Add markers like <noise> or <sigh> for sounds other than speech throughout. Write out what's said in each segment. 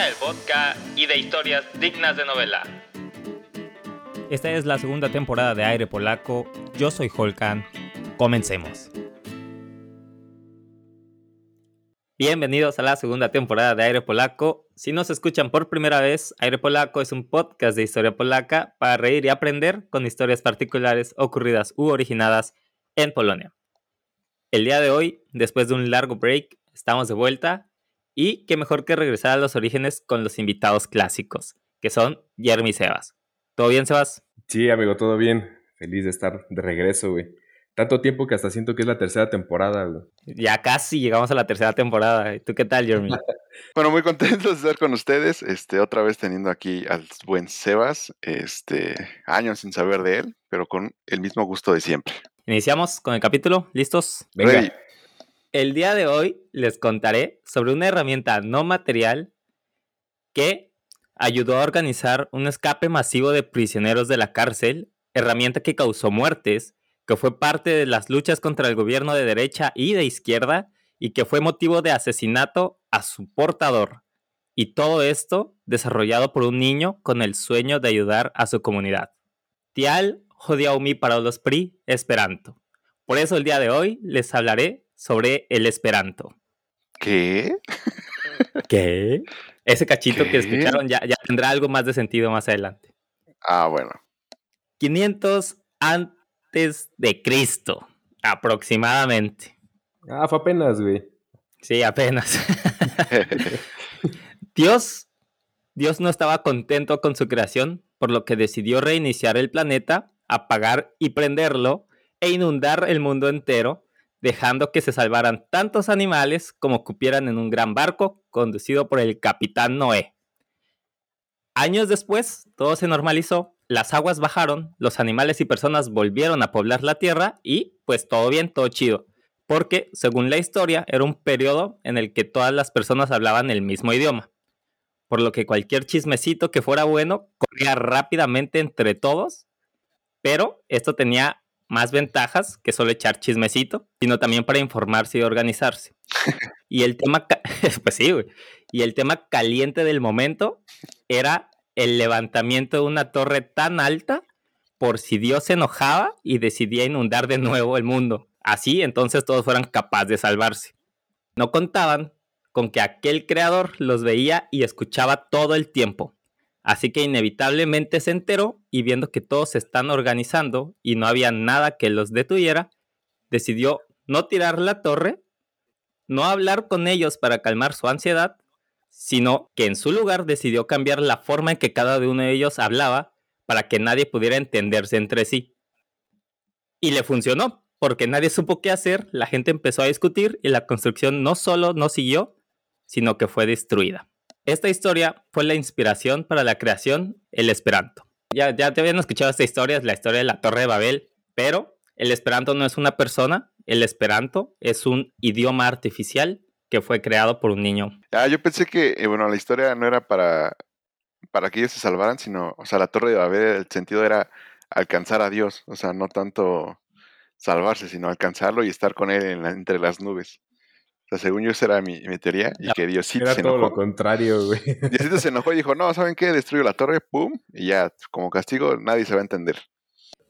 del vodka y de historias dignas de novela. Esta es la segunda temporada de Aire Polaco. Yo soy Holkan. Comencemos. Bienvenidos a la segunda temporada de Aire Polaco. Si nos escuchan por primera vez, Aire Polaco es un podcast de historia polaca para reír y aprender con historias particulares ocurridas u originadas en Polonia. El día de hoy, después de un largo break, estamos de vuelta y qué mejor que regresar a los orígenes con los invitados clásicos, que son Jeremy y Sebas. ¿Todo bien, Sebas? Sí, amigo, todo bien. Feliz de estar de regreso, güey. Tanto tiempo que hasta siento que es la tercera temporada, güey. Ya casi llegamos a la tercera temporada. ¿Tú qué tal, Jeremy? <laughs> bueno, muy contento de estar con ustedes. Este, otra vez teniendo aquí al buen Sebas. Este, años sin saber de él, pero con el mismo gusto de siempre. Iniciamos con el capítulo. ¿Listos? Venga. El día de hoy les contaré sobre una herramienta no material que ayudó a organizar un escape masivo de prisioneros de la cárcel, herramienta que causó muertes, que fue parte de las luchas contra el gobierno de derecha y de izquierda y que fue motivo de asesinato a su portador. Y todo esto desarrollado por un niño con el sueño de ayudar a su comunidad. Tial Jodiaumi para los PRI Esperanto. Por eso el día de hoy les hablaré sobre el Esperanto. ¿Qué? <laughs> ¿Qué? Ese cachito que escucharon ya, ya tendrá algo más de sentido más adelante. Ah, bueno. 500 antes de Cristo, aproximadamente. Ah, fue apenas, güey. Sí, apenas. <laughs> <laughs> Dios, Dios no estaba contento con su creación, por lo que decidió reiniciar el planeta apagar y prenderlo e inundar el mundo entero, dejando que se salvaran tantos animales como cupieran en un gran barco conducido por el capitán Noé. Años después, todo se normalizó, las aguas bajaron, los animales y personas volvieron a poblar la tierra y pues todo bien, todo chido. Porque, según la historia, era un periodo en el que todas las personas hablaban el mismo idioma. Por lo que cualquier chismecito que fuera bueno corría rápidamente entre todos pero esto tenía más ventajas que solo echar chismecito, sino también para informarse y organizarse. y el tema, <laughs> pues sí, Y el tema caliente del momento era el levantamiento de una torre tan alta por si Dios se enojaba y decidía inundar de nuevo el mundo. Así entonces todos fueran capaces de salvarse. No contaban con que aquel creador los veía y escuchaba todo el tiempo, Así que inevitablemente se enteró y viendo que todos se están organizando y no había nada que los detuviera, decidió no tirar la torre, no hablar con ellos para calmar su ansiedad, sino que en su lugar decidió cambiar la forma en que cada uno de ellos hablaba para que nadie pudiera entenderse entre sí. Y le funcionó, porque nadie supo qué hacer, la gente empezó a discutir y la construcción no solo no siguió, sino que fue destruida. Esta historia fue la inspiración para la creación el Esperanto. Ya, ya te habían escuchado esta historia, es la historia de la Torre de Babel, pero el Esperanto no es una persona, el Esperanto es un idioma artificial que fue creado por un niño. Ah, yo pensé que, eh, bueno, la historia no era para, para que ellos se salvaran, sino, o sea, la Torre de Babel, el sentido era alcanzar a Dios, o sea, no tanto salvarse, sino alcanzarlo y estar con él entre las nubes según yo, esa era mi, teoría. Y que Diosito era todo lo contrario, güey. <laughs> Diosito se enojó y dijo, no, ¿saben qué? Destruyo la torre, pum. Y ya, como castigo, nadie se va a entender.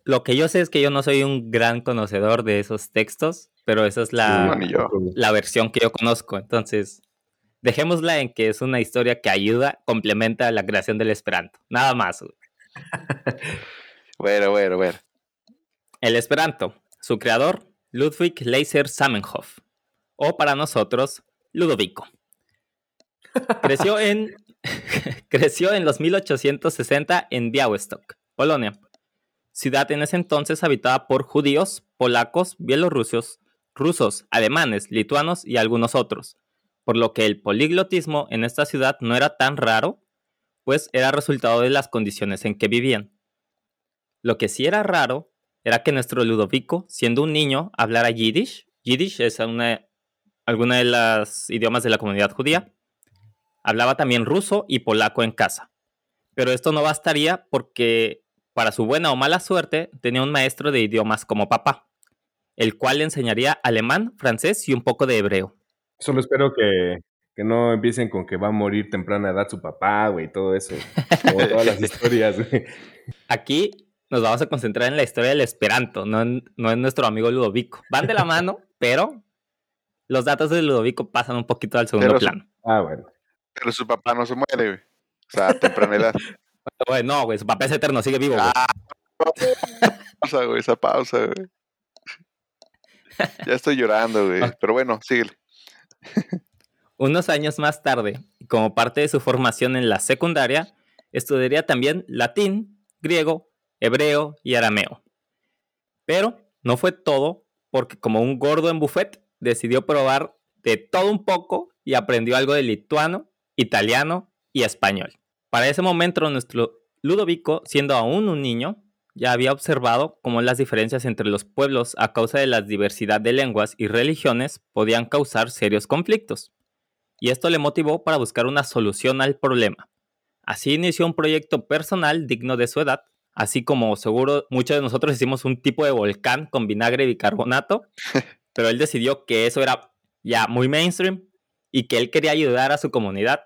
Lo que yo sé es que yo no soy un gran conocedor de esos textos, pero esa es la, la versión que yo conozco. Entonces, dejémosla en que es una historia que ayuda, complementa la creación del Esperanto. Nada más. <laughs> bueno, bueno, bueno. El Esperanto, su creador, Ludwig Leiser Samenhof o para nosotros, Ludovico. Creció en, <laughs> creció en los 1860 en Białystok, Polonia, ciudad en ese entonces habitada por judíos, polacos, bielorrusios, rusos, alemanes, lituanos y algunos otros, por lo que el poliglotismo en esta ciudad no era tan raro, pues era resultado de las condiciones en que vivían. Lo que sí era raro era que nuestro Ludovico, siendo un niño, hablara yiddish. Yiddish es una alguna de las idiomas de la comunidad judía. Hablaba también ruso y polaco en casa. Pero esto no bastaría porque, para su buena o mala suerte, tenía un maestro de idiomas como papá, el cual le enseñaría alemán, francés y un poco de hebreo. Solo espero que, Que no empiecen con que va a morir temprana edad su papá, güey, todo eso. Como todas las <laughs> historias, güey. Aquí nos vamos a concentrar en la historia del Esperanto, no en, no en nuestro amigo Ludovico. Van de la mano, pero los datos de Ludovico pasan un poquito al segundo Pero su- plano. Ah, bueno. Pero su papá no se muere, güey. O sea, a temprana edad. <laughs> Güey, no, güey, su papá es eterno, sigue vivo, güey. Ah, pausa, güey, esa pausa, güey. Ya estoy llorando, güey. Pero bueno, síguele. Unos años más tarde, como parte de su formación en la secundaria, estudiaría también latín, griego, hebreo y arameo. Pero no fue todo, porque como un gordo en buffet, decidió probar de todo un poco y aprendió algo de lituano, italiano y español. Para ese momento, nuestro Ludovico, siendo aún un niño, ya había observado cómo las diferencias entre los pueblos a causa de la diversidad de lenguas y religiones podían causar serios conflictos y esto le motivó para buscar una solución al problema. Así inició un proyecto personal digno de su edad, así como seguro muchos de nosotros hicimos un tipo de volcán con vinagre y bicarbonato, <laughs> pero él decidió que eso era ya muy mainstream y que él quería ayudar a su comunidad,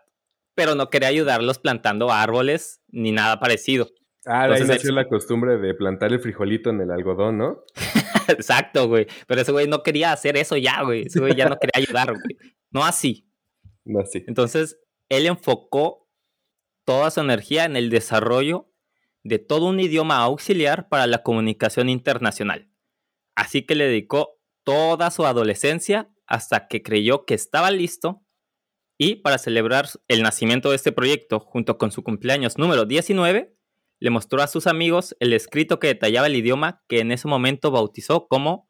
pero no quería ayudarlos plantando árboles ni nada parecido. Ah, de ahí Entonces, nació él- la costumbre de plantar el frijolito en el algodón, ¿no? <laughs> Exacto, güey. Pero ese güey no quería hacer eso ya, güey. Ese güey ya no quería ayudar, güey. No así. No, sí. Entonces, él enfocó toda su energía en el desarrollo de todo un idioma auxiliar para la comunicación internacional. Así que le dedicó toda su adolescencia hasta que creyó que estaba listo y para celebrar el nacimiento de este proyecto junto con su cumpleaños número 19, le mostró a sus amigos el escrito que detallaba el idioma que en ese momento bautizó como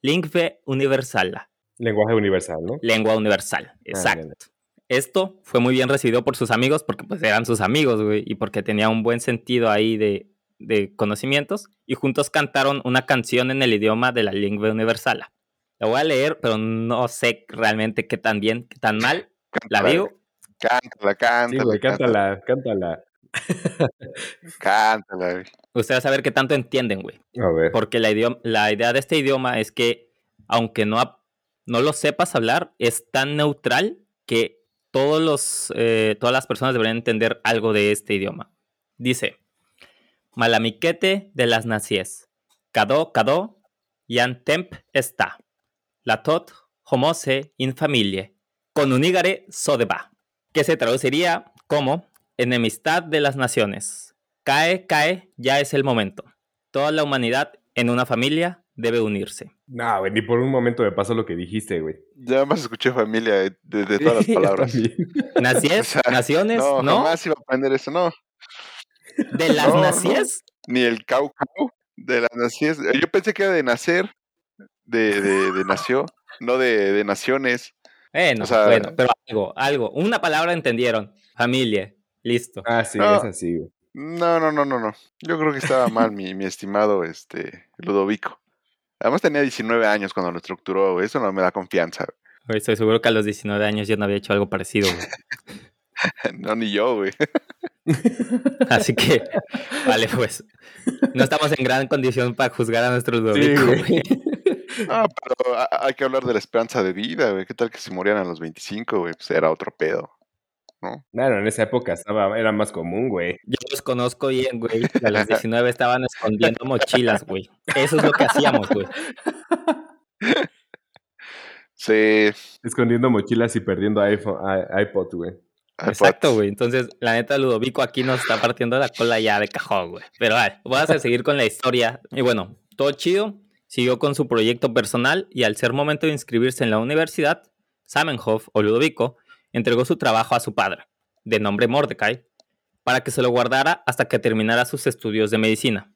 Lingve Universala, Lenguaje universal, ¿no? lengua universal. Exacto. bien. Esto fue muy bien recibido por sus amigos porque pues eran sus amigos, güey, y porque tenía un buen sentido ahí de, de conocimientos. Y juntos cantaron una canción en el idioma de la lengua universal. La voy a leer, pero no sé realmente qué tan bien, qué tan mal. La Cántala, digo. güey. Cántala, cántala. Sí, güey, cántala, cántala, cántala. güey. Ustedes a ver qué tanto entienden, güey. A ver. Porque la, idioma- la idea de este idioma es que, aunque no, no lo sepas hablar, es tan neutral que todos los, eh, todas las personas deberían entender algo de este idioma. Dice, Malamiquete de las nacies, Cadó, Cadó, Yan Temp está, Latot, Homose, in familie, con unigare sodeba, que se traduciría como enemistad de las naciones. Cae, cae, ya es el momento. Toda la humanidad en una familia debe unirse. No, güey, ni por un momento me pasó lo que dijiste, güey. Ya más escuché familia de, de- de todas las <laughs> palabras. Nacies, <laughs> O sea, naciones, no, ¿no? jamás iba a aprender eso, no. De las No. Ni el caucau de las naciones. Yo pensé que era de nacer, de, de, de nació, no de, de naciones. Bueno, O sea- bueno, pero algo, algo. Una palabra entendieron. Familia. Listo. Ah, sí, No. es así, güey. No, no, no, no, no. Yo creo que estaba mal mi, mi estimado este Ludovico. Además tenía 19 años cuando lo estructuró, güey. Eso no me da confianza. Güey, Estoy seguro que a los 19 años yo no había hecho algo parecido. güey. <laughs> No, ni yo, güey. <laughs> Así que, <laughs> vale, pues. No estamos en gran condición para juzgar a nuestro Ludovico. güey. güey. No, pero ha- hay que hablar de la esperanza de vida, güey. ¿Qué tal que se morían a los 25, güey? Pues era otro pedo. Claro, en esa época estaba, era más común, güey. Yo los conozco bien, güey. A los <laughs> 19 estaban escondiendo mochilas, güey. Eso es lo que hacíamos, güey. Sí. Escondiendo mochilas y perdiendo iPhone, iPod, güey. Exacto, güey. Entonces, la neta, Ludovico aquí nos está partiendo la cola ya de cajón, güey. Pero vale, vamos a seguir con la historia. Y bueno, todo chido. Siguió con su proyecto personal y al ser momento de inscribirse en la universidad, Samenhof o Ludovico entregó su trabajo a su padre, de nombre Mordecai, para que se lo guardara hasta que terminara sus estudios de medicina.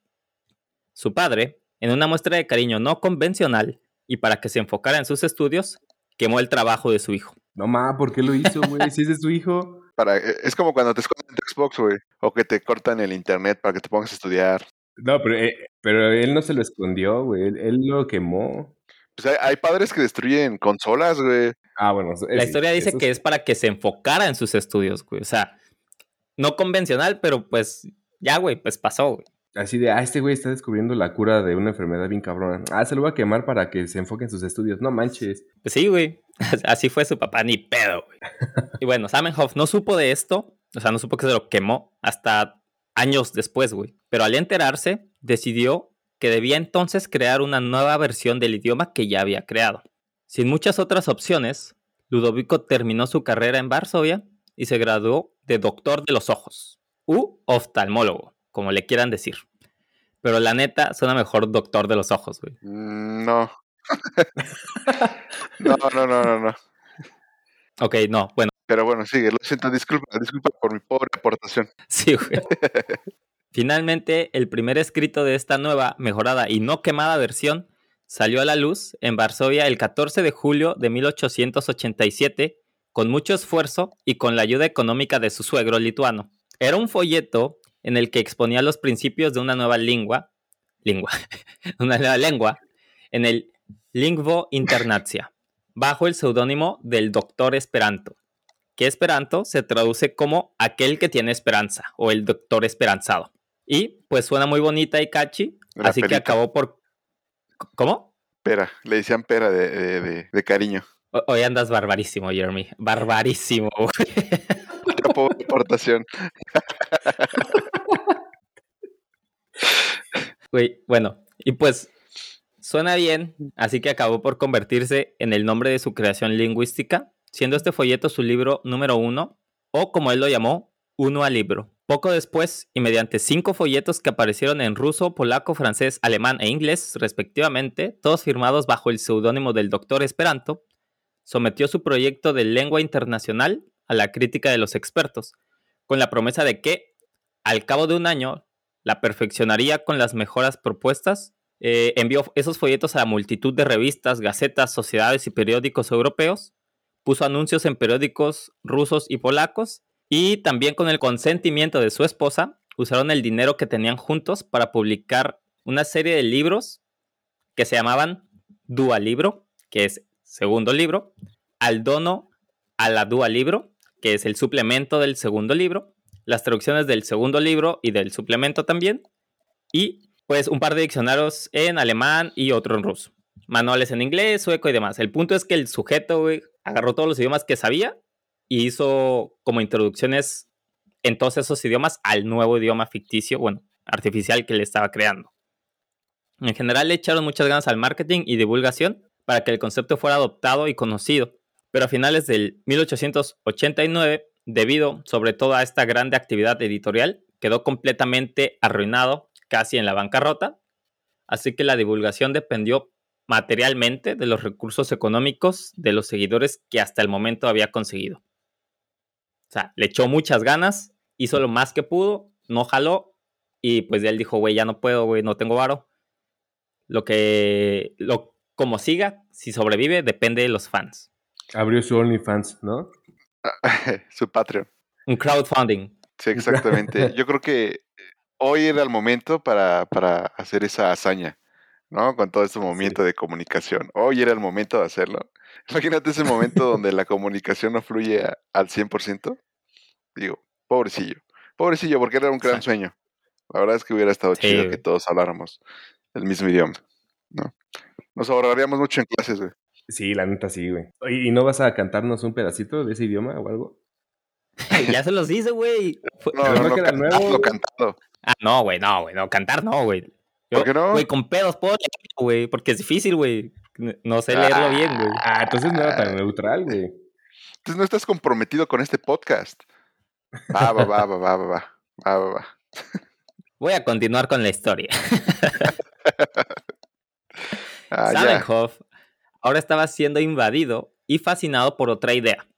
Su padre, en una muestra de cariño no convencional y para que se enfocara en sus estudios, quemó el trabajo de su hijo. No ma, ¿por qué lo hizo, güey? Si ese es su hijo. Para, e, es como cuando te esconden tu Xbox, güey. O que te cortan el internet para que te pongas a estudiar. No, pero, eh, pero él no se lo escondió, güey. Él, él lo quemó. Pues hay, hay padres que destruyen consolas, güey. Ah, bueno. La historia dice que es para que se enfocara en sus estudios, güey. O sea, no convencional, pero pues ya, güey, pues pasó, güey. Así de, ah, este güey está descubriendo la cura de una enfermedad bien cabrona. Ah, se lo voy a quemar para que se enfoque en sus estudios. No manches. Pues sí, güey. <laughs> Así fue su papá, ni pedo, güey. <laughs> Y bueno, Samenhoff no supo de esto, o sea, no supo que se lo quemó hasta años después, güey. Pero al enterarse, decidió que debía entonces crear una nueva versión del idioma que ya había creado. Sin muchas otras opciones, Ludovico terminó su carrera en Varsovia y se graduó de doctor de los ojos, u oftalmólogo, como le quieran decir. Pero la neta, suena mejor doctor de los ojos, güey. Mm, No. <laughs> no, no, no, no, no. Ok, no, bueno, Pero bueno, sigue. Lo siento, disculpa, disculpa por mi pobre aportación. <laughs> sí, güey. <laughs> Finalmente, el primer escrito de esta nueva, mejorada y no quemada versión salió a la luz en Varsovia el 14 de julio de 1887 con mucho esfuerzo y con la ayuda económica de su suegro lituano. Era un folleto en el que exponía los principios de una nueva lengua, lengua, <laughs> una nueva lengua, en el Lingvo Internacia, bajo el seudónimo del Doctor Esperanto, que Esperanto se traduce como aquel que tiene esperanza o el Doctor Esperanzado. Y pues suena muy bonita y catchy, así que acabó por... ¿Cómo? Pera, le decían pera de, de, de- de cariño. Hoy andas barbarísimo, Jeremy. Barbarísimo. Qué <laughs> pobre aportación. <laughs> Bueno, y pues suena bien, así que acabó por convertirse en el nombre de su creación lingüística, siendo este folleto su libro número uno, o como él lo llamó, uno al libro. Poco después, y mediante cinco folletos que aparecieron en ruso, polaco, francés, alemán e inglés, respectivamente, todos firmados bajo el seudónimo del doctor Esperanto, sometió su proyecto de lengua internacional a la crítica de los expertos, con la promesa de que, al cabo de un año, la perfeccionaría con las mejoras propuestas. Eh, envió esos folletos a la multitud de revistas, gacetas, sociedades y periódicos europeos. Puso anuncios en periódicos rusos y polacos. Y también con el consentimiento de su esposa, usaron el dinero que tenían juntos para publicar una serie de libros que se llamaban Dua Libro, que es segundo libro, Al Dono a la Dua Libro, que es el suplemento del segundo libro, las traducciones del segundo libro y del suplemento también, y pues un par de diccionarios en alemán y otro en ruso. Manuales en inglés, sueco y demás. El punto es que el sujeto, agarró todos los idiomas que sabía y hizo como introducciones en todos esos idiomas al nuevo idioma ficticio, bueno, artificial que le estaba creando. En general le echaron muchas ganas al marketing y divulgación para que el concepto fuera adoptado y conocido, pero a finales del 1889, debido sobre todo a esta grande actividad editorial, quedó completamente arruinado, casi en la bancarrota, así que la divulgación dependió materialmente de los recursos económicos de los seguidores que hasta el momento había conseguido. O sea, le echó muchas ganas, hizo lo más que pudo, no jaló y pues él dijo, güey, ya no puedo, güey, no tengo varo. Lo que, lo, como siga, si sobrevive, depende de los fans. Abrió su OnlyFans, ¿no? <laughs> Su Patreon. Un crowdfunding. Sí, exactamente. <laughs> Yo creo que hoy era el momento para, para hacer esa hazaña, ¿no? Con todo este movimiento de comunicación. Hoy era el momento de hacerlo. Imagínate ese momento donde la comunicación no fluye a- al 100%. Digo, pobrecillo. Pobrecillo, porque era un gran sueño. La verdad es que hubiera estado Sí, chido que todos habláramos el mismo idioma, ¿no? Nos ahorraríamos mucho en clases, güey. Sí, la neta sí, güey. ¿Y no vas a cantarnos un pedacito de ese idioma o algo? <laughs> ya se los hice, güey. No, no, no no, queda nuevo, cantado. Ah, no, güey, no, güey, no, cantar no, güey. Yo, ¿Por qué no? Güey, con pedos puedo leerlo, güey, porque es difícil, güey. No sé leerlo bien, güey. Ah, entonces no era tan neutral, güey. Entonces no estás comprometido con este podcast. Va, va, va, va, va, va, va, va, va, va. Voy a continuar con la historia. <laughs> Ah, ya. Ahora estaba siendo invadido y fascinado por otra idea.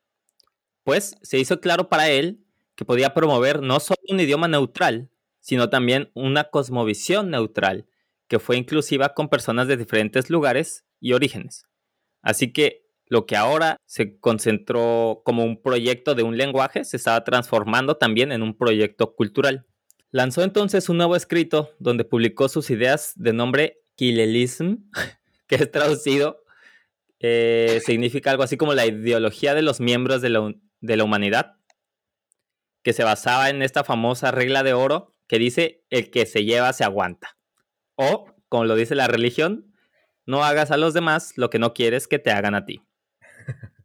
Pues se hizo claro para él que podía promover no solo un idioma neutral, sino también una cosmovisión neutral, que fue inclusiva con personas de diferentes lugares y orígenes. Así que lo que ahora se concentró como un proyecto de un lenguaje se estaba transformando también en un proyecto cultural. Lanzó entonces un nuevo escrito donde publicó sus ideas de nombre Kilelism, <laughs> que es traducido, eh, significa algo así como la ideología de los miembros de la, de la humanidad, que se basaba en esta famosa regla de oro que dice el que se lleva se aguanta. O, como lo dice la religión, no hagas a los demás lo que no quieres que te hagan a ti. <laughs>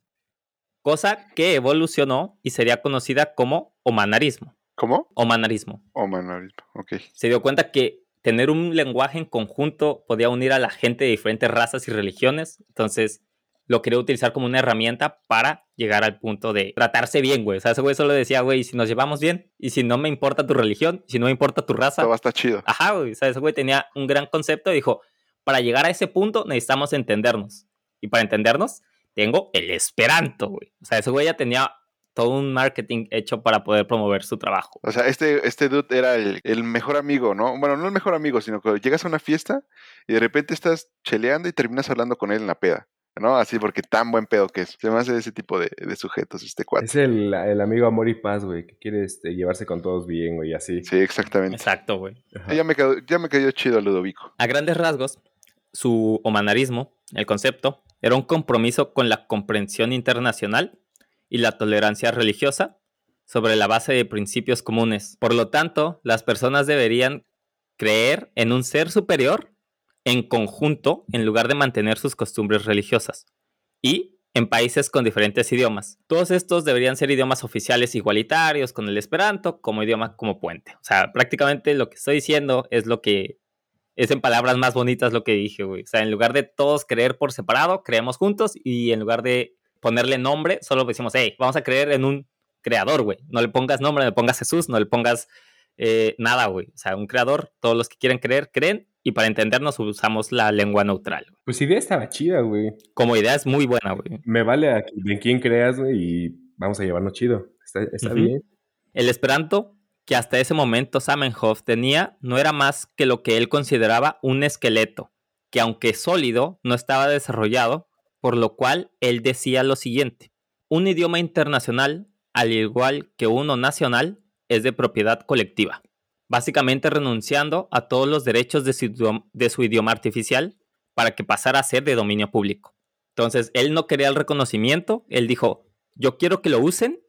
Cosa que evolucionó y sería conocida como omanarismo. ¿Cómo? Omanarismo. Omanarismo, ok. Se dio cuenta que tener un lenguaje en conjunto podía unir a la gente de diferentes razas y religiones. Entonces, lo quería utilizar como una herramienta para llegar al punto de tratarse bien, güey. O sea, ese güey solo decía, güey, si nos llevamos bien y si no me importa tu religión, si no me importa tu raza. Todo va a estar chido. Ajá, güey. O sea, ese güey tenía un gran concepto y dijo, para llegar a ese punto necesitamos entendernos. Y para entendernos, tengo el esperanto, güey. O sea, ese güey ya tenía todo un marketing hecho para poder promover su trabajo. O sea, este, este dude era el, el mejor amigo, ¿no? Bueno, no el mejor amigo, sino que llegas a una fiesta y de repente estás cheleando y terminas hablando con él en la peda. ¿no? Así porque tan buen pedo que es. Se me hace ese tipo de, de sujetos, este cuate. Es el, el amigo amor y paz, güey, que quiere este, llevarse con todos bien, güey, así. Sí, exactamente. Exacto, güey. Ya me, quedó, ya me cayó chido Ludovico. A grandes rasgos, su humanarismo, el concepto, era un compromiso con la comprensión internacional y la tolerancia religiosa sobre la base de principios comunes. Por lo tanto, las personas deberían creer en un ser superior en conjunto en lugar de mantener sus costumbres religiosas. Y en países con diferentes idiomas. Todos estos deberían ser idiomas oficiales igualitarios con el esperanto como idioma como puente. O sea, prácticamente lo que estoy diciendo es lo que es en palabras más bonitas lo que dije, güey. O sea, en lugar de todos creer por separado, creemos juntos y en lugar de ponerle nombre, solo decimos, hey, vamos a creer en un creador, güey. No le pongas nombre, no le pongas Jesús, no le pongas eh, nada, güey. O sea, un creador, todos los que quieren creer, creen y para entendernos usamos la lengua neutral. Pues idea estaba chida, güey. Como idea es muy buena, güey. Me vale a en quién creas, güey, y vamos a llevarnos chido. Está, bien. El esperanto que hasta ese momento Zamenhof tenía no era más que lo que él consideraba un esqueleto, que aunque sólido, no estaba desarrollado, por lo cual él decía lo siguiente. Un idioma internacional, al igual que uno nacional, es de propiedad colectiva. Básicamente renunciando a todos los derechos de su, idioma, artificial para que pasara a ser de dominio público. Entonces, él no quería el reconocimiento, él dijo, yo quiero que lo usen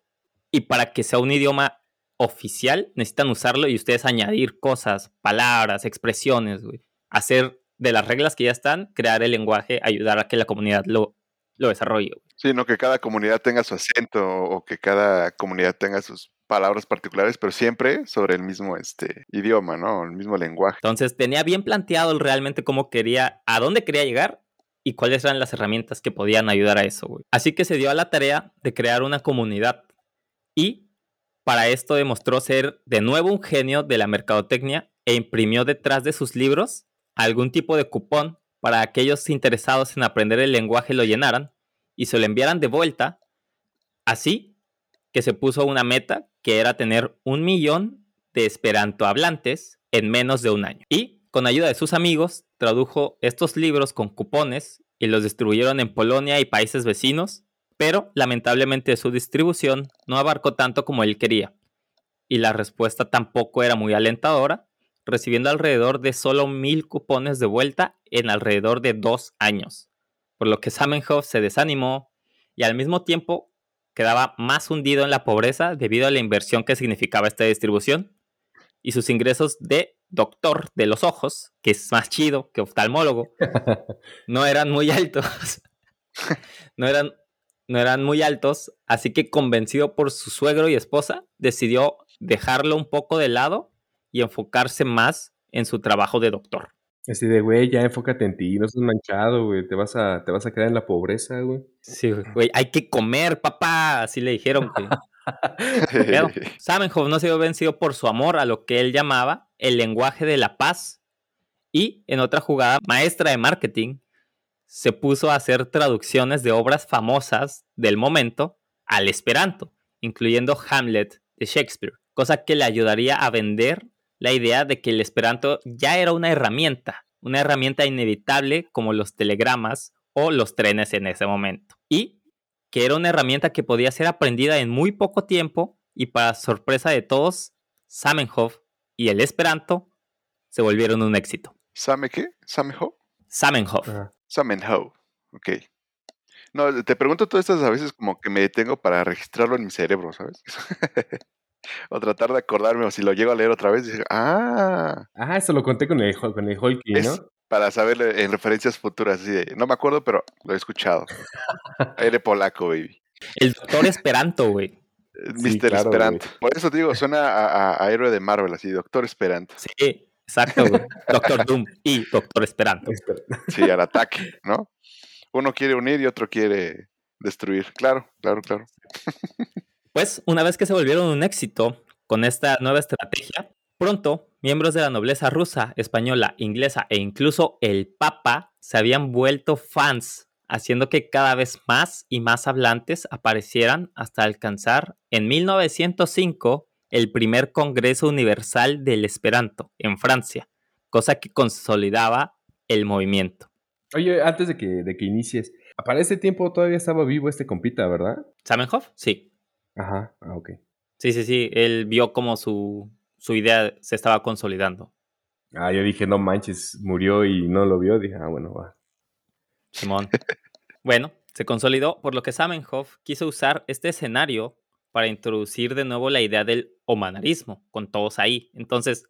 y para que sea un idioma oficial necesitan usarlo y ustedes añadir cosas, palabras, expresiones. Hacer de las reglas que ya están, crear el lenguaje, ayudar a que la comunidad lo, lo desarrolle. Sí, no que cada comunidad tenga su acento o que cada comunidad tenga sus palabras particulares, pero siempre sobre el mismo este idioma, ¿no? El mismo lenguaje. Entonces tenía bien planteado realmente cómo quería, a dónde quería llegar y cuáles eran las herramientas que podían ayudar a eso, güey. Así que se dio a la tarea de crear una comunidad y para esto demostró ser de nuevo un genio de la mercadotecnia e imprimió detrás de sus libros algún tipo de cupón para aquellos interesados en aprender el lenguaje lo llenaran y se lo enviaran de vuelta. Así que se puso una meta que era tener un millón de esperanto hablantes en menos de un año. Y con ayuda de sus amigos tradujo estos libros con cupones y los distribuyeron en Polonia y países vecinos, pero lamentablemente su distribución no abarcó tanto como él quería. Y la respuesta tampoco era muy alentadora, recibiendo alrededor de solo mil cupones de vuelta en alrededor de dos años, por lo que Zamenhof se desanimó y al mismo tiempo quedaba más hundido en la pobreza debido a la inversión que significaba esta distribución y sus ingresos de doctor de los ojos, que es más chido que oftalmólogo, <laughs> no eran muy altos. <laughs> no, eran, no eran muy altos, así que convencido por su suegro y esposa, decidió dejarlo un poco de lado y enfocarse más en su trabajo de doctor. Así de, güey, ya enfócate en ti, no seas manchado, güey. Te vas a, te vas a quedar en la pobreza, güey. Sí, güey, hay que comer, papá, así le dijeron. güey. Pero Zamenhof no se vio vencido por su amor a lo que él llamaba el lenguaje de la paz y en otra jugada maestra de marketing se puso a hacer traducciones de obras famosas del momento al esperanto, incluyendo Hamlet de Shakespeare, cosa que le ayudaría a vender la idea de que el esperanto ya era una herramienta, una herramienta inevitable como los telegramas o los trenes en ese momento. Y que era una herramienta que podía ser aprendida en muy poco tiempo y para sorpresa de todos, Zamenhof y el Esperanto se volvieron un éxito. ¿Same qué? ¿Sameho? Zamenhof. Ajá. Samenho. Ok. No, te pregunto todas estas a veces como que me detengo para registrarlo en mi cerebro, ¿sabes? <laughs> O tratar de acordarme, o si lo llego a leer otra vez, dije, ah, Ah, eso lo conté con el, con el es ¿no? para saber en referencias futuras. Así de, no me acuerdo, pero lo he escuchado. <laughs> Aire polaco, baby. El doctor Esperanto, güey. Mr. claro, Esperanto. Por eso te digo, suena a, a- a héroe de Marvel, así, Doctor Esperanto. Sí, exacto, güey. Doctor Doom y Doctor Esperanto. Espera. Sí, al ataque, ¿no? Uno quiere unir y otro quiere destruir. Claro, claro, claro. Pues una vez que se volvieron un éxito con esta nueva estrategia, pronto miembros de la nobleza rusa, española, inglesa e incluso el Papa se habían vuelto fans, haciendo que cada vez más y más hablantes aparecieran hasta alcanzar en 1905 el primer Congreso Universal del Esperanto en Francia, cosa que consolidaba el movimiento. Oye, antes de que, de que inicies, para ese tiempo todavía estaba vivo este compita, ¿verdad? ¿Samenhof? Sí. Ajá, ah, ok. Sí, sí, sí. Él vio como su, su idea se estaba consolidando. Ah, yo dije, no manches, murió y no lo vio. Dije, ah, bueno, va. Simón. bueno, se consolidó, por lo que Zamenhof quiso usar este escenario para introducir de nuevo la idea del humanarismo, con todos ahí. Entonces,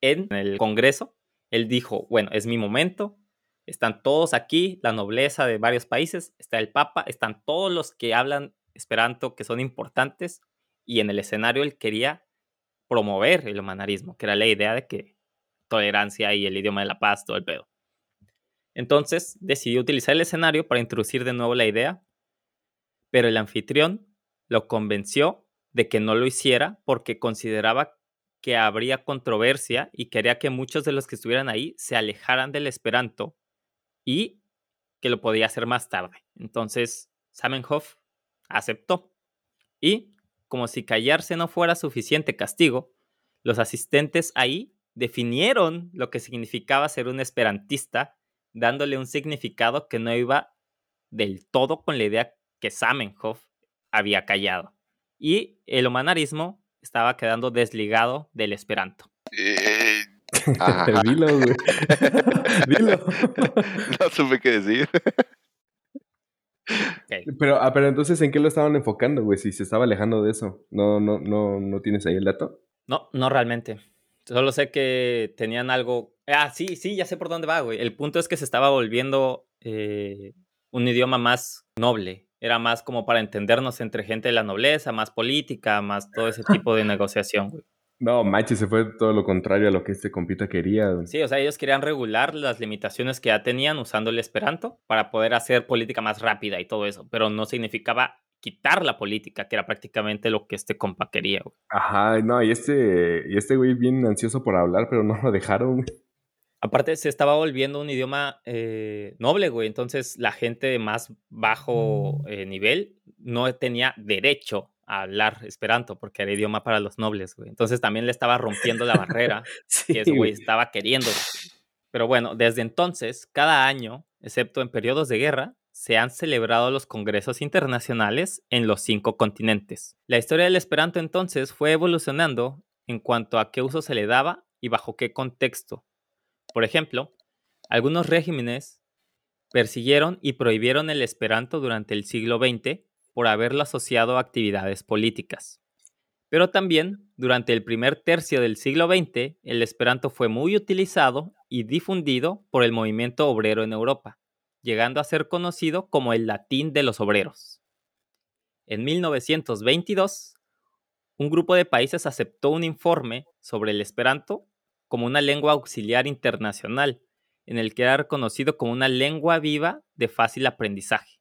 en el Congreso, él dijo, bueno, es mi momento, están todos aquí, la nobleza de varios países, está el Papa, están todos los que hablan esperanto, que son importantes, y en el escenario él quería promover el humanismo, que era la idea de que tolerancia y el idioma de la paz, todo el pedo. Entonces decidió utilizar el escenario para introducir de nuevo la idea, pero el anfitrión lo convenció de que no lo hiciera porque consideraba que habría controversia y quería que muchos de los que estuvieran ahí se alejaran del esperanto y que lo podía hacer más tarde. Entonces Zamenhof aceptó y, como si callarse no fuera suficiente castigo, los asistentes ahí definieron lo que significaba ser un esperantista, dándole un significado que no iba del todo con la idea que Zamenhof había callado. Y el humanarismo estaba quedando desligado del esperanto. Eh. <laughs> Dilo, güey. <laughs> Dilo. no supe qué decir. Pero, ah, pero entonces, ¿en qué lo estaban enfocando, güey? Si se estaba alejando de eso. No, no, no, no tienes ahí el dato. No, no realmente. Solo sé que tenían algo. Ah, sí, sí, ya sé por dónde va, güey. El punto es que se estaba volviendo eh, un idioma más noble. Era más como para entendernos entre gente de la nobleza, más política, más todo ese tipo de negociación, güey. No, manches, se fue todo lo contrario a lo que este compita quería. Sí, o sea, ellos querían regular las limitaciones que ya tenían usando el esperanto para poder hacer política más rápida y todo eso, pero no significaba quitar la política, que era prácticamente lo que este compa quería. güey. Ajá, no, y este, y este güey bien ansioso por hablar, pero no lo dejaron. Aparte, se estaba volviendo un idioma eh, noble, güey. Entonces, la gente de más bajo eh, nivel no tenía derecho a hablar esperanto porque era idioma para los nobles, güey. Entonces, también le estaba rompiendo la <laughs> barrera Sí, que ese güey güey. estaba queriendo. Pero bueno, desde entonces, cada año, excepto en periodos de guerra, se han celebrado los congresos internacionales en los cinco continentes. La historia del esperanto entonces fue evolucionando en cuanto a qué uso se le daba y bajo qué contexto. Por ejemplo, algunos regímenes persiguieron y prohibieron el esperanto durante el siglo XX por haberlo asociado a actividades políticas. Pero también, durante el primer tercio del siglo XX, el esperanto fue muy utilizado y difundido por el movimiento obrero en Europa, llegando a ser conocido como el latín de los obreros. En 1922, un grupo de países aceptó un informe sobre el esperanto como una lengua auxiliar internacional, en el que era reconocido como una lengua viva de fácil aprendizaje.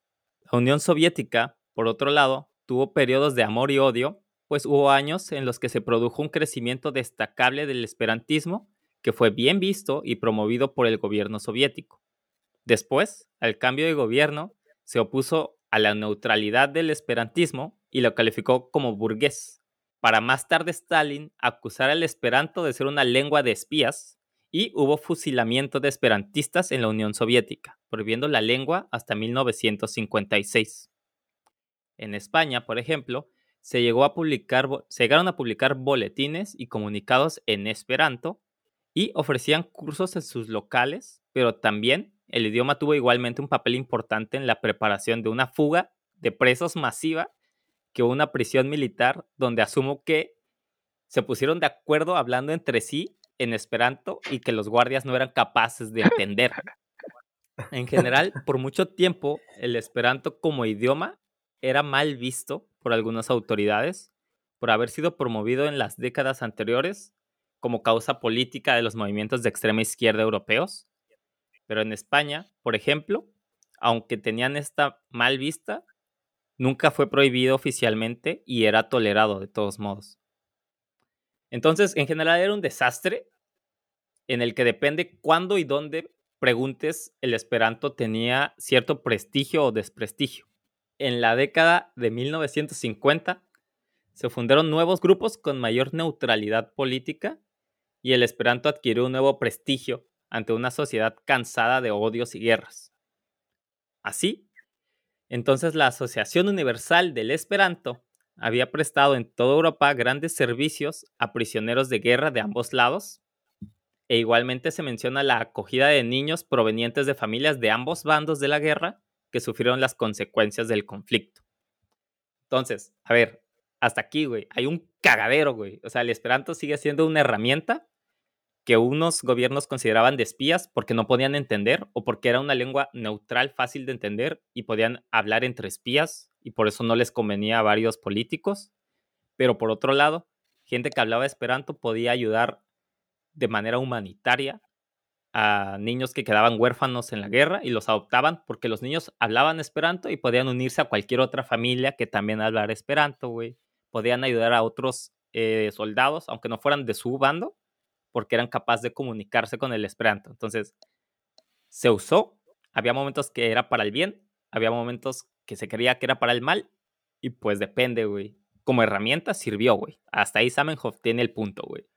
La Unión Soviética, por otro lado, tuvo periodos de amor y odio, pues hubo años en los que se produjo un crecimiento destacable del esperantismo que fue bien visto y promovido por el gobierno soviético. Después, al cambio de gobierno, se opuso a la neutralidad del esperantismo y lo calificó como burgués, para más tarde Stalin acusar al esperanto de ser una lengua de espías y hubo fusilamiento de esperantistas en la Unión Soviética, prohibiendo la lengua hasta 1956. En España, por ejemplo, se, llegó a publicar, se llegaron a publicar boletines y comunicados en esperanto y ofrecían cursos en sus locales, pero también el idioma tuvo igualmente un papel importante en la preparación de una fuga de presos masiva que una prisión militar donde asumo que se pusieron de acuerdo hablando entre sí en esperanto y que los guardias no eran capaces de entender. <laughs> En general, por mucho tiempo, el esperanto como idioma era mal visto por algunas autoridades por haber sido promovido en las décadas anteriores como causa política de los movimientos de extrema izquierda europeos. Pero en España, por ejemplo, aunque tenían esta mal vista, nunca fue prohibido oficialmente y era tolerado de todos modos. Entonces, en general era un desastre en el que depende cuándo y dónde preguntes, el esperanto tenía cierto prestigio o desprestigio. En la década de 1950 se fundaron nuevos grupos con mayor neutralidad política y el esperanto adquirió un nuevo prestigio ante una sociedad cansada de odios y guerras. Así, entonces la Asociación Universal del Esperanto había prestado en toda Europa grandes servicios a prisioneros de guerra de ambos lados, e igualmente se menciona la acogida de niños provenientes de familias de ambos bandos de la guerra que sufrieron las consecuencias del conflicto. Entonces, a ver, hasta aquí, güey, hay un cagadero, güey. O sea, el esperanto sigue siendo una herramienta que unos gobiernos consideraban de espías porque no podían entender o porque era una lengua neutral fácil de entender y podían hablar entre espías y por eso no les convenía a varios políticos. Pero por otro lado, gente que hablaba esperanto podía ayudar de manera humanitaria a niños que quedaban huérfanos en la guerra y los adoptaban porque los niños hablaban esperanto y podían unirse a cualquier otra familia que también hablara esperanto, güey. Podían ayudar a otros eh, soldados, aunque no fueran de su bando, porque eran capaces de comunicarse con el esperanto. Entonces, se usó. Había momentos que era para el bien, había momentos que se creía que era para el mal, y pues depende, güey. Como herramienta sirvió, güey. Hasta ahí Samenhoff tiene el punto, güey.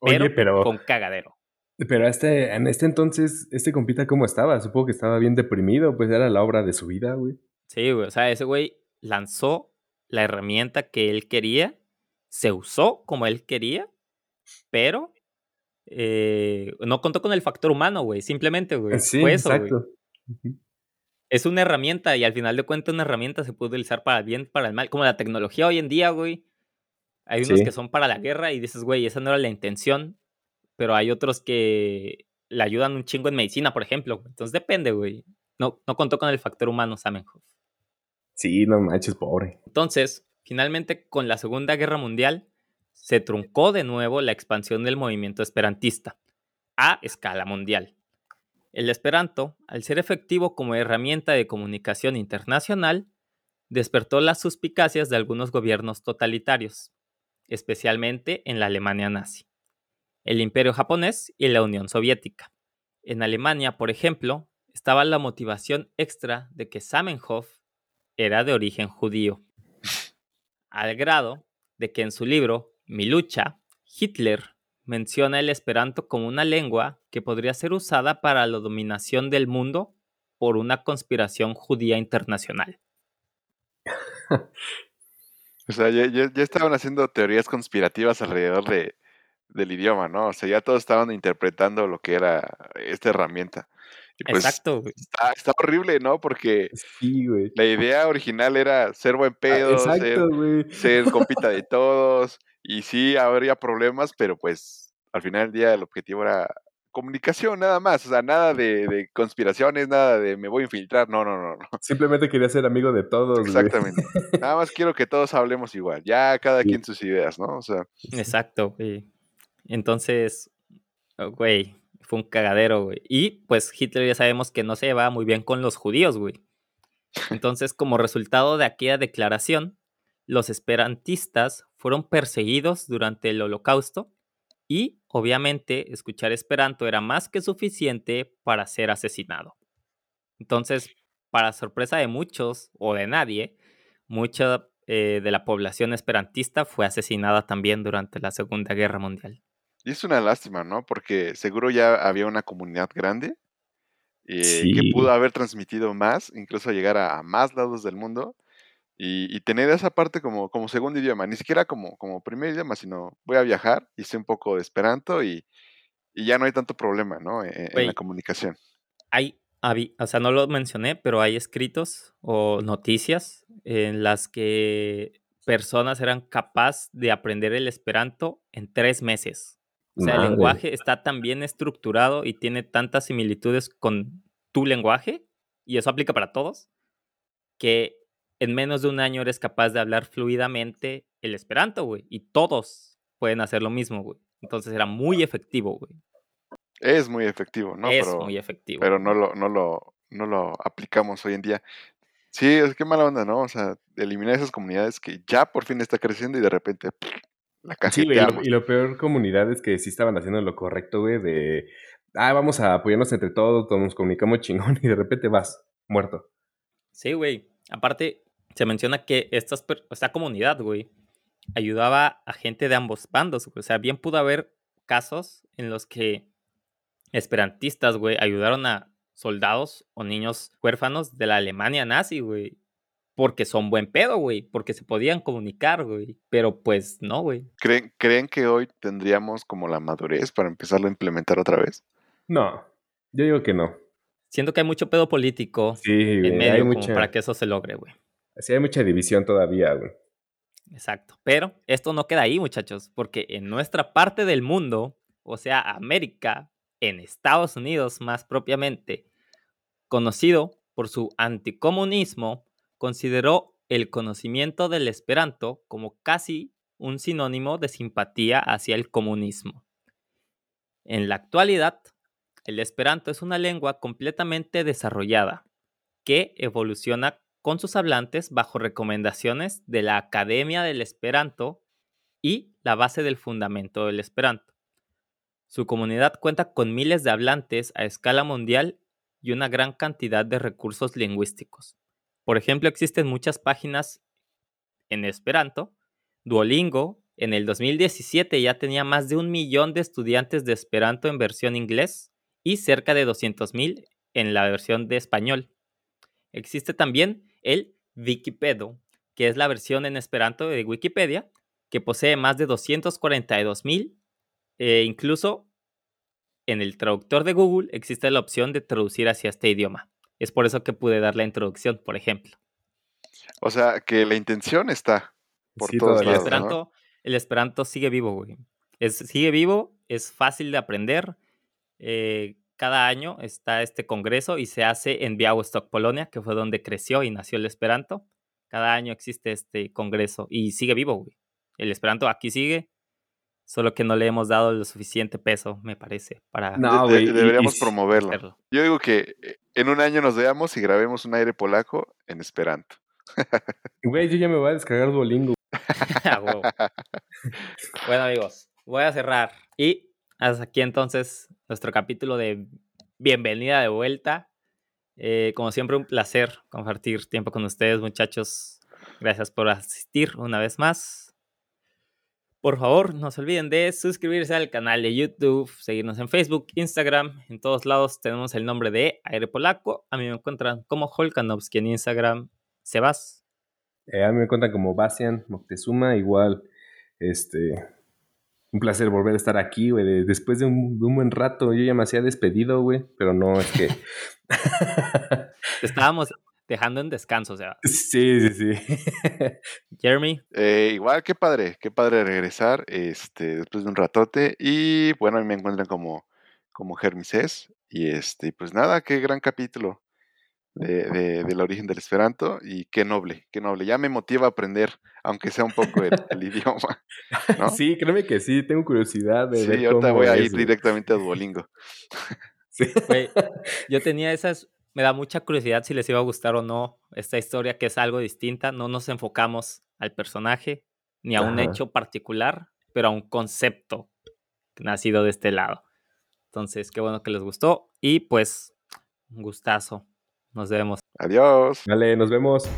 Pero, Oye, pero, con cagadero. Pero este, en este entonces, ¿este compita cómo estaba? Supongo que estaba bien deprimido, pues era la obra de su vida, güey. Sí, güey. O sea, ese güey lanzó la herramienta que él quería, se usó como él quería, pero eh, no contó con el factor humano, güey. Simplemente, güey. Sí, fue eso, güey. exacto. Ujú. Es una herramienta y al final de cuentas una herramienta se puede utilizar para el bien, para el mal. Como la tecnología hoy en día, güey. Hay unos Sí. que son para la guerra y dices, güey, esa no era la intención. Pero hay otros que le ayudan un chingo en medicina, por ejemplo. Entonces depende, güey. No, no contó con el factor humano, Samenhoff. Sí, no manches, pobre. Entonces, finalmente, con la Segunda Guerra Mundial, se truncó de nuevo la expansión del movimiento esperantista a escala mundial. El esperanto, al ser efectivo como herramienta de comunicación internacional, despertó las suspicacias de algunos gobiernos totalitarios, especialmente en la Alemania nazi, el Imperio japonés y la Unión Soviética. En Alemania, por ejemplo, estaba la motivación extra de que Zamenhof era de origen judío, al grado de que en su libro Mi lucha, Hitler menciona el esperanto como una lengua que podría ser usada para la dominación del mundo por una conspiración judía internacional. <laughs> O sea, ya- ya estaban haciendo teorías conspirativas alrededor de, del idioma, ¿no? O sea, ya todos estaban interpretando lo que era esta herramienta. Y pues Exacto, güey. está, está horrible, ¿no? Porque Sí, güey. la idea original era ser buen Ah, pedo, ser, exacto, güey. ser compita de <laughs> todos. Y sí, habría problemas, pero pues al final del día el objetivo era comunicación, nada más. O sea, nada de, de conspiraciones, nada de me voy a infiltrar. No, no, no, no. Simplemente quería ser amigo de todos, güey. Exactamente. Nada más quiero que todos hablemos igual. Ya cada Sí. quien sus ideas, ¿no? O sea, Exacto, güey. Entonces, güey, fue un cagadero, güey. Y pues Hitler ya sabemos que no se llevaba muy bien con los judíos, güey. Entonces, como resultado de aquella declaración, los esperantistas fueron perseguidos durante el holocausto y, obviamente, escuchar esperanto era más que suficiente para ser asesinado. Entonces, para sorpresa de muchos o de nadie, mucha eh, de la población esperantista fue asesinada también durante la Segunda Guerra Mundial. Y es una lástima, ¿no? Porque seguro ya había una comunidad grande eh, que pudo haber transmitido más, incluso llegar a, a más lados del mundo y, y tener esa parte como, como segundo idioma, ni siquiera como, como primer idioma, sino voy a viajar y sé un poco de esperanto y, y ya no hay tanto problema, ¿no? En, en la comunicación. Hay, o sea, no lo mencioné, pero hay escritos o noticias en las que personas eran capaces de aprender el esperanto en tres meses. O sea, el lenguaje está tan bien estructurado y tiene tantas similitudes con tu lenguaje, y eso aplica para todos, que en menos de un año eres capaz de hablar fluidamente el esperanto, güey. Y todos pueden hacer lo mismo, güey. Entonces era muy efectivo, güey. Es muy efectivo, ¿no? es pero, muy efectivo. pero no lo, no lo, no lo aplicamos hoy en día. Sí, es que mala onda, ¿no? O sea, eliminar esas comunidades que ya por fin está creciendo y de repente la Sí, güey, y lo, cajeteamos. y lo peor comunidad es que sí estaban haciendo lo correcto, güey, de, ah, vamos a apoyarnos entre todos, todos nos comunicamos chingón y de repente vas muerto. Sí, güey. Aparte, se menciona que estas, esta comunidad, güey, ayudaba a gente de ambos bandos, güey. O sea, bien pudo haber casos en los que esperantistas, güey, ayudaron a soldados o niños huérfanos de la Alemania nazi, güey. Porque son buen pedo, güey. Porque se podían comunicar, güey. Pero pues no, güey. ¿Creen, ¿Creen que hoy tendríamos como la madurez para empezarlo a implementar otra vez? No, yo digo que no. Siento que hay mucho pedo político Sí, güey, en medio hay como mucha, para que eso se logre, güey. sí hay mucha división todavía, güey. Exacto. Pero esto no queda ahí, muchachos, porque en nuestra parte del mundo, o sea, América, en Estados Unidos más propiamente, conocido por su anticomunismo, consideró el conocimiento del esperanto como casi un sinónimo de simpatía hacia el comunismo. En la actualidad, el esperanto es una lengua completamente desarrollada que evoluciona con sus hablantes bajo recomendaciones de la Academia del Esperanto y la base del fundamento del Esperanto. Su comunidad cuenta con miles de hablantes a escala mundial y una gran cantidad de recursos lingüísticos. Por ejemplo, existen muchas páginas en Esperanto. Duolingo en el 2017 ya tenía más de un millón de estudiantes de Esperanto en versión inglés y cerca de 200.000 en la versión de español. Existe también el Wikipedo, que es la versión en Esperanto de Wikipedia, que posee más de 242.000 e incluso en el traductor de Google existe la opción de traducir hacia este idioma. Es por eso que pude dar la introducción, por ejemplo. O sea, que la intención está por Sí, todos El lados, está. ¿no? Esperanto, el Esperanto sigue vivo, güey. Es, sigue vivo, es fácil de aprender. eh, cada año está este congreso y se hace en Białystok, Polonia, que fue donde creció y nació el Esperanto. Cada año existe este congreso y sigue vivo, güey. El Esperanto aquí sigue, solo que no le hemos dado lo suficiente peso, me parece, para No, De- de- deberíamos y- promoverlo. hacerlo. Yo digo que eh, en un año nos veamos y grabemos un aire polaco en Esperanto. Güey, yo ya me voy a descargar Duolingo. <laughs> Bueno, amigos, voy a cerrar. Y hasta aquí entonces nuestro capítulo de bienvenida de vuelta. Eh, como siempre, un placer compartir tiempo con ustedes, muchachos. Gracias por asistir una vez más. Por favor, no se olviden de suscribirse al canal de YouTube, seguirnos en Facebook, Instagram. En todos lados tenemos el nombre de Aire Polaco. A mí me encuentran como Holkanovski en Instagram. Sebas. Eh, a mí me cuentan como Bastian Moctezuma, igual, este, un placer volver a estar aquí, güey, de- después de un, de un buen rato, yo ya me hacía despedido, güey, pero no, es que... <laughs> Estábamos dejando en descanso, Sebas. sí, sí, sí. <laughs> Jeremy. Eh, igual, qué padre, qué padre regresar este, después de un ratote. Y bueno, a mí me encuentran como, como Hermises. Y este, pues nada, qué gran capítulo de, de- del origen del Esperanto. Y qué noble, qué noble. Ya me motiva a aprender, aunque sea un poco el, el idioma. <laughs> ¿no? Sí, créeme que sí, tengo curiosidad de Sí, ver ahorita cómo voy a ir güey. directamente a Duolingo. Sí. Güey, yo <laughs> tenía esas, me da mucha curiosidad si les iba a gustar o no esta historia que es algo distinta. No nos enfocamos al personaje ni a un hecho particular, pero a un concepto nacido de este lado. Entonces, qué bueno que les gustó y pues un gustazo. Nos vemos. Adiós. Vale, nos vemos.